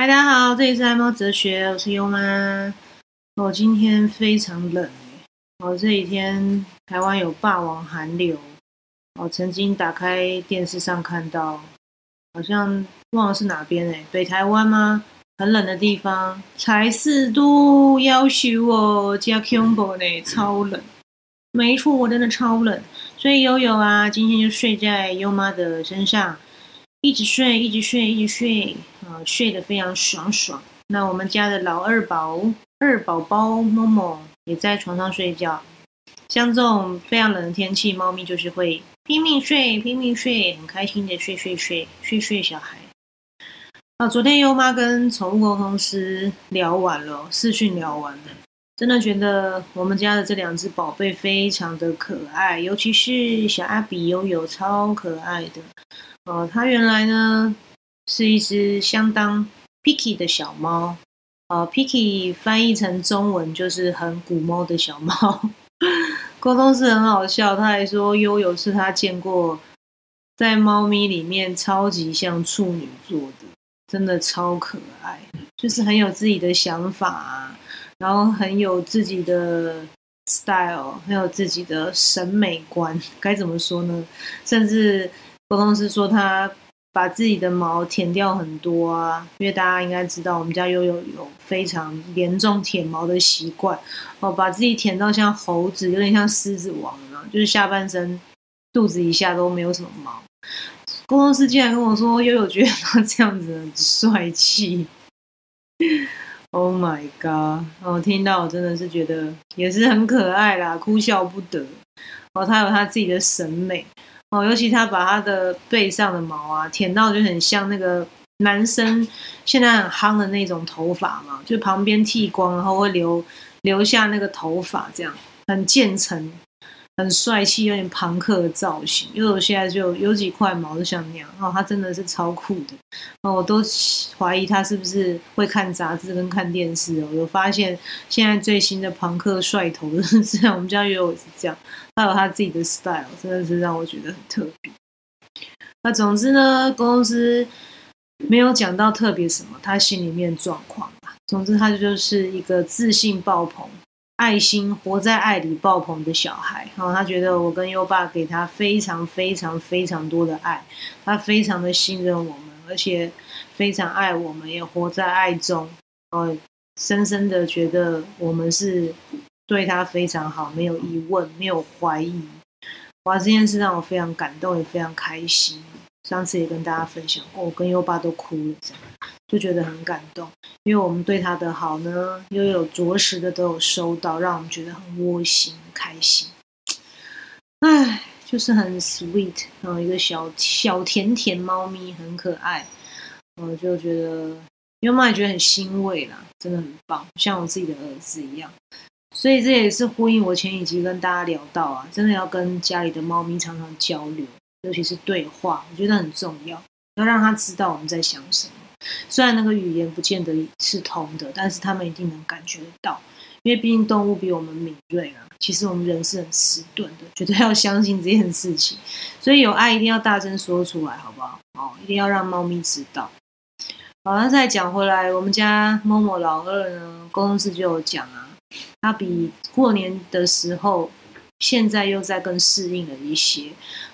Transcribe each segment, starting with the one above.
嗨，大家好，这里是爱猫哲学，我是优妈。我今天非常冷我这几天台湾有霸王寒流，我曾经打开电视上看到，好像忘了是哪边哎，北台湾吗？很冷的地方，才四度，要求我加 combo 呢，超冷。没错，我真的超冷，所以悠悠啊，今天就睡在优妈的身上。一直睡，一直睡，一直睡，啊，睡得非常爽爽。那我们家的老二宝、二宝宝默默也在床上睡觉。像这种非常冷的天气，猫咪就是会拼命睡，拼命睡，很开心的睡睡睡睡睡小孩。啊，昨天优妈跟宠物沟通师聊完了，视讯聊完了，真的觉得我们家的这两只宝贝非常的可爱，尤其是小阿比悠悠，超可爱的。哦，它原来呢是一只相当 picky 的小猫。哦，picky 翻译成中文就是很古猫的小猫。沟通是很好笑，他还说悠悠是他见过在猫咪里面超级像处女座的，真的超可爱，就是很有自己的想法，然后很有自己的 style，很有自己的审美观，该怎么说呢？甚至。沟通师说他把自己的毛舔掉很多啊，因为大家应该知道我们家悠悠有非常严重舔毛的习惯哦，把自己舔到像猴子，有点像狮子王啊，就是下半身、肚子以下都没有什么毛。沟通师竟然跟我说悠悠觉得他这样子很帅气，Oh my god！我听到我真的是觉得也是很可爱啦，哭笑不得哦，他有他自己的审美。哦，尤其他把他的背上的毛啊舔到就很像那个男生现在很夯的那种头发嘛，就旁边剃光，然后会留留下那个头发，这样很渐层。很帅气，有点朋克的造型。因为我现在就有几块毛就像那样，哦，他真的是超酷的。哦，我都怀疑他是不是会看杂志跟看电视哦。有发现现在最新的朋克帅头是这样，我们家也有是这样，他有他自己的 style，真的是让我觉得很特别。那总之呢，公司没有讲到特别什么，他心里面状况吧。总之，他就是一个自信爆棚。爱心活在爱里爆棚的小孩，然后他觉得我跟优爸给他非常非常非常多的爱，他非常的信任我们，而且非常爱我们，也活在爱中，呃，深深的觉得我们是对他非常好，没有疑问，没有怀疑。哇，这件事让我非常感动，也非常开心。上次也跟大家分享过，我跟优爸都哭了，就觉得很感动，因为我们对他的好呢，又有着实的都有收到，让我们觉得很窝心、开心。唉，就是很 sweet，然后一个小小甜甜猫咪，很可爱，我就觉得因为妈也觉得很欣慰啦，真的很棒，像我自己的儿子一样。所以这也是呼应我前几集跟大家聊到啊，真的要跟家里的猫咪常常交流。尤其是对话，我觉得很重要，要让他知道我们在想什么。虽然那个语言不见得是通的，但是他们一定能感觉得到，因为毕竟动物比我们敏锐啊。其实我们人是很迟钝的，绝对要相信这件事情。所以有爱一定要大声说出来，好不好？哦，一定要让猫咪知道。好，那再讲回来，我们家某某老二呢，公司就有讲啊，他比过年的时候。现在又在更适应了一些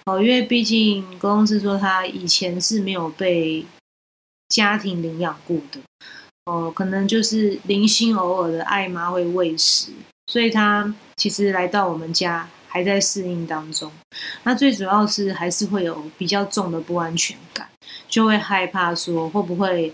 哦，因为毕竟公司说他以前是没有被家庭领养过的哦，可能就是零星偶尔的爱妈会喂食，所以他其实来到我们家还在适应当中。那最主要是还是会有比较重的不安全感，就会害怕说会不会。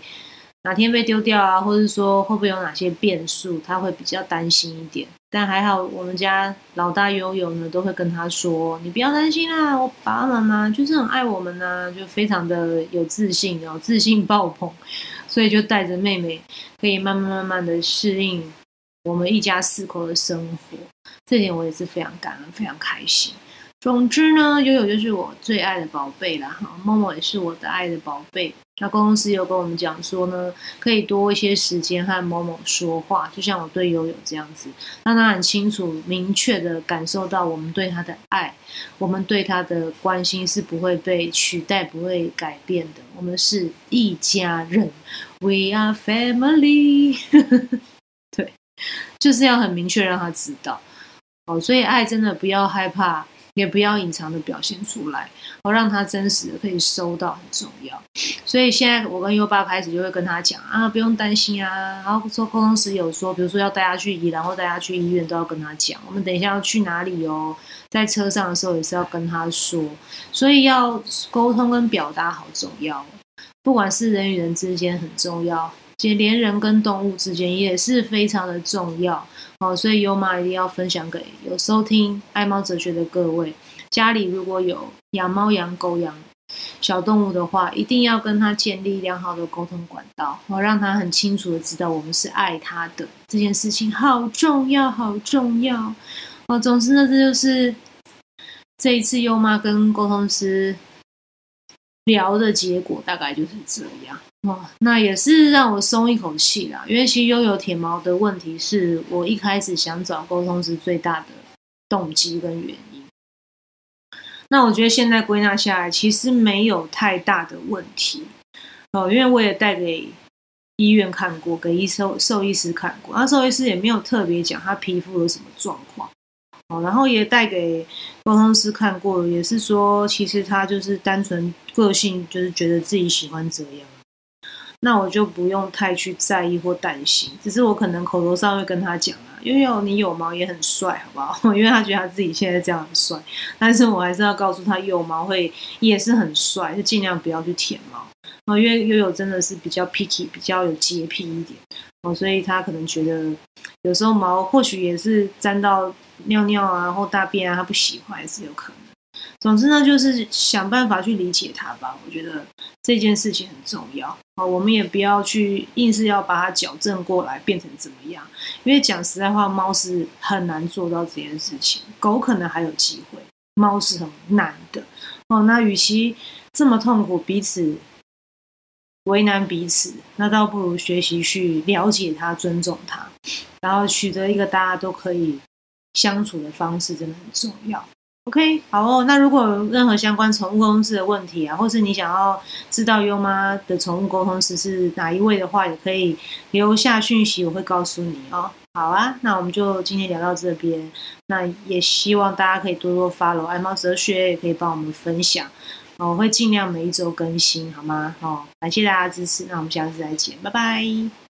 哪天被丢掉啊，或者说会不会有哪些变数，他会比较担心一点。但还好，我们家老大悠悠呢，都会跟他说：“你不要担心啦，我爸爸妈妈就是很爱我们呐，就非常的有自信，然后自信爆棚，所以就带着妹妹可以慢慢慢慢的适应我们一家四口的生活。这点我也是非常感恩，非常开心。总之呢，悠悠就是我最爱的宝贝了哈，默默也是我的爱的宝贝。”那公司有跟我们讲说呢，可以多一些时间和某某说话，就像我对悠悠这样子，让他很清楚、明确的感受到我们对他的爱，我们对他的关心是不会被取代、不会改变的。我们是一家人，We are family。对，就是要很明确让他知道。哦，所以爱真的不要害怕。也不要隐藏的表现出来，我让他真实的可以收到很重要。所以现在我跟优爸开始就会跟他讲啊，不用担心啊。然后说沟通时有说，比如说要带他去医，然后带他去医院都要跟他讲。我们等一下要去哪里哦，在车上的时候也是要跟他说。所以要沟通跟表达好重要，不管是人与人之间很重要。连人跟动物之间也是非常的重要哦，所以优妈一定要分享给有收听爱猫哲学的各位。家里如果有养猫、养狗、养小动物的话，一定要跟他建立良好的沟通管道，哦，让他很清楚的知道我们是爱他的这件事情好重要，好重要哦。总之呢，这就是这一次优妈跟沟通师聊的结果，大概就是这样。哦，那也是让我松一口气啦。因为其实拥有铁毛的问题，是我一开始想找沟通是最大的动机跟原因。那我觉得现在归纳下来，其实没有太大的问题哦。因为我也带给医院看过，给医兽兽医师看过，那兽医师也没有特别讲他皮肤有什么状况然后也带给沟通师看过，也是说其实他就是单纯个性，就是觉得自己喜欢这样。那我就不用太去在意或担心，只是我可能口头上会跟他讲啊，因为有你有毛也很帅，好不好？因为他觉得他自己现在这样很帅，但是我还是要告诉他有毛会也是很帅，就尽量不要去舔毛啊，因为悠悠真的是比较 picky，比较有洁癖一点哦，所以他可能觉得有时候毛或许也是沾到尿尿啊或大便啊，他不喜欢也是有可能。总之呢，就是想办法去理解它吧。我觉得这件事情很重要啊，我们也不要去硬是要把它矫正过来变成怎么样。因为讲实在话，猫是很难做到这件事情，狗可能还有机会，猫是很难的哦。那与其这么痛苦，彼此为难彼此，那倒不如学习去了解他、尊重他，然后取得一个大家都可以相处的方式，真的很重要。OK，好哦。那如果有任何相关宠物沟通师的问题啊，或是你想要知道优妈的宠物沟通师是哪一位的话，也可以留下讯息，我会告诉你哦。好啊，那我们就今天聊到这边。那也希望大家可以多多 follow 爱猫哲学，也可以帮我们分享。我会尽量每一周更新，好吗？哦，感谢大家支持。那我们下次再见，拜拜。